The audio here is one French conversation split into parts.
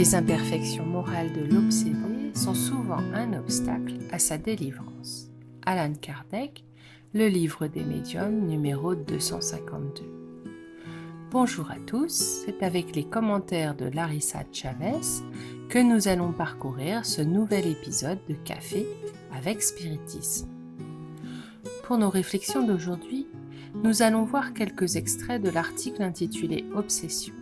Les imperfections morales de l'obsédé sont souvent un obstacle à sa délivrance. Alan Kardec, le livre des médiums numéro 252. Bonjour à tous, c'est avec les commentaires de Larissa Chavez que nous allons parcourir ce nouvel épisode de Café avec Spiritisme. Pour nos réflexions d'aujourd'hui, nous allons voir quelques extraits de l'article intitulé Obsession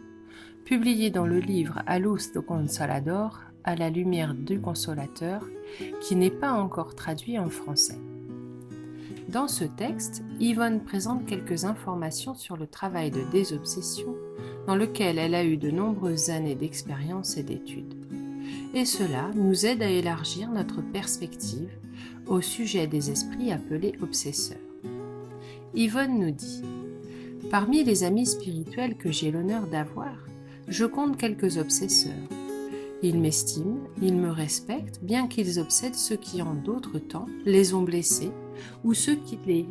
publié dans le livre A luz do Consolador, à la lumière du consolateur, qui n'est pas encore traduit en français. Dans ce texte, Yvonne présente quelques informations sur le travail de désobsession dans lequel elle a eu de nombreuses années d'expérience et d'études. Et cela nous aide à élargir notre perspective au sujet des esprits appelés obsesseurs. Yvonne nous dit Parmi les amis spirituels que j'ai l'honneur d'avoir, je compte quelques obsesseurs. Ils m'estiment, ils me respectent, bien qu'ils obsèdent ceux qui en d'autres temps les ont blessés ou ceux qui les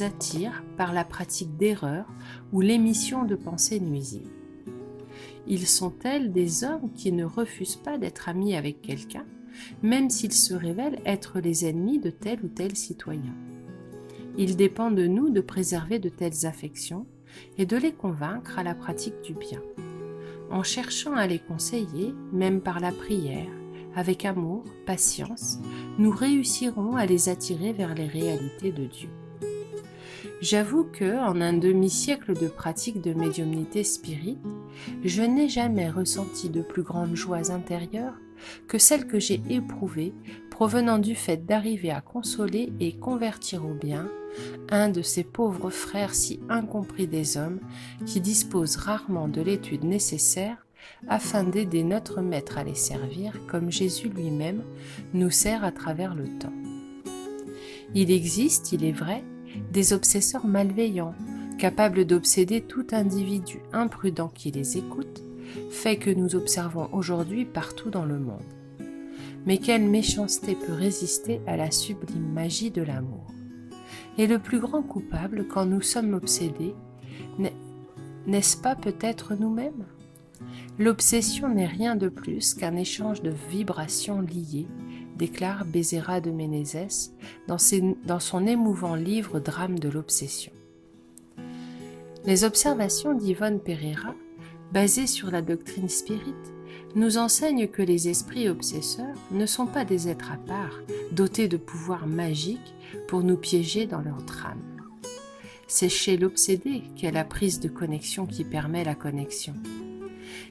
attirent par la pratique d'erreurs ou l'émission de pensées nuisibles. Ils sont tels des hommes qui ne refusent pas d'être amis avec quelqu'un, même s'ils se révèlent être les ennemis de tel ou tel citoyen. Il dépend de nous de préserver de telles affections et de les convaincre à la pratique du bien en cherchant à les conseiller, même par la prière, avec amour, patience, nous réussirons à les attirer vers les réalités de Dieu. J'avoue que, en un demi-siècle de pratique de médiumnité spirite, je n'ai jamais ressenti de plus grandes joies intérieures que celles que j'ai éprouvées provenant du fait d'arriver à consoler et convertir au bien un de ces pauvres frères si incompris des hommes qui disposent rarement de l'étude nécessaire afin d'aider notre Maître à les servir comme Jésus lui-même nous sert à travers le temps. Il existe, il est vrai, des obsesseurs malveillants, capables d'obséder tout individu imprudent qui les écoute, fait que nous observons aujourd'hui partout dans le monde. Mais quelle méchanceté peut résister à la sublime magie de l'amour? Et le plus grand coupable quand nous sommes obsédés, n'est-ce pas peut-être nous-mêmes? L'obsession n'est rien de plus qu'un échange de vibrations liées, déclare Bézéra de Ménézès dans, dans son émouvant livre Drame de l'obsession. Les observations d'Yvonne Pereira, basées sur la doctrine spirite, nous enseignent que les esprits obsesseurs ne sont pas des êtres à part, dotés de pouvoirs magiques pour nous piéger dans leur trame. C'est chez l'obsédé qu'est la prise de connexion qui permet la connexion.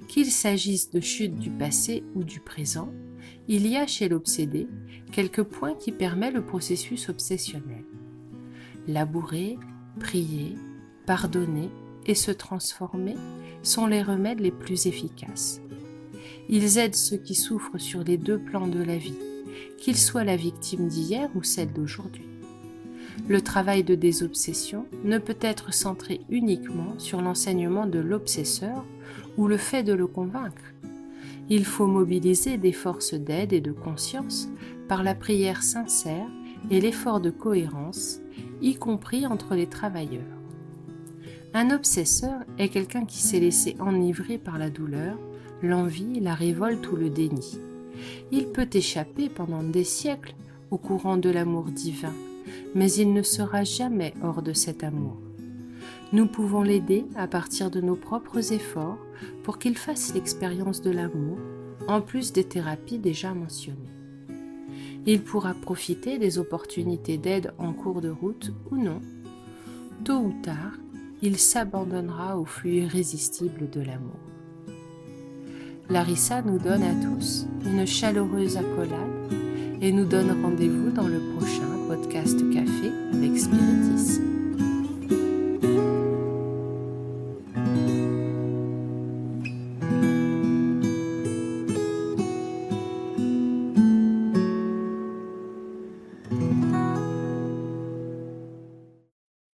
Qu'il s'agisse de chute du passé ou du présent, il y a chez l'obsédé quelques points qui permettent le processus obsessionnel. Labourer, prier, pardonner et se transformer sont les remèdes les plus efficaces. Ils aident ceux qui souffrent sur les deux plans de la vie, qu'ils soient la victime d'hier ou celle d'aujourd'hui. Le travail de désobsession ne peut être centré uniquement sur l'enseignement de l'obsesseur ou le fait de le convaincre. Il faut mobiliser des forces d'aide et de conscience par la prière sincère et l'effort de cohérence, y compris entre les travailleurs. Un obsesseur est quelqu'un qui s'est laissé enivrer par la douleur l'envie, la révolte ou le déni. Il peut échapper pendant des siècles au courant de l'amour divin, mais il ne sera jamais hors de cet amour. Nous pouvons l'aider à partir de nos propres efforts pour qu'il fasse l'expérience de l'amour, en plus des thérapies déjà mentionnées. Il pourra profiter des opportunités d'aide en cours de route ou non. Tôt ou tard, il s'abandonnera au flux irrésistible de l'amour. Larissa nous donne à tous une chaleureuse accolade et nous donne rendez-vous dans le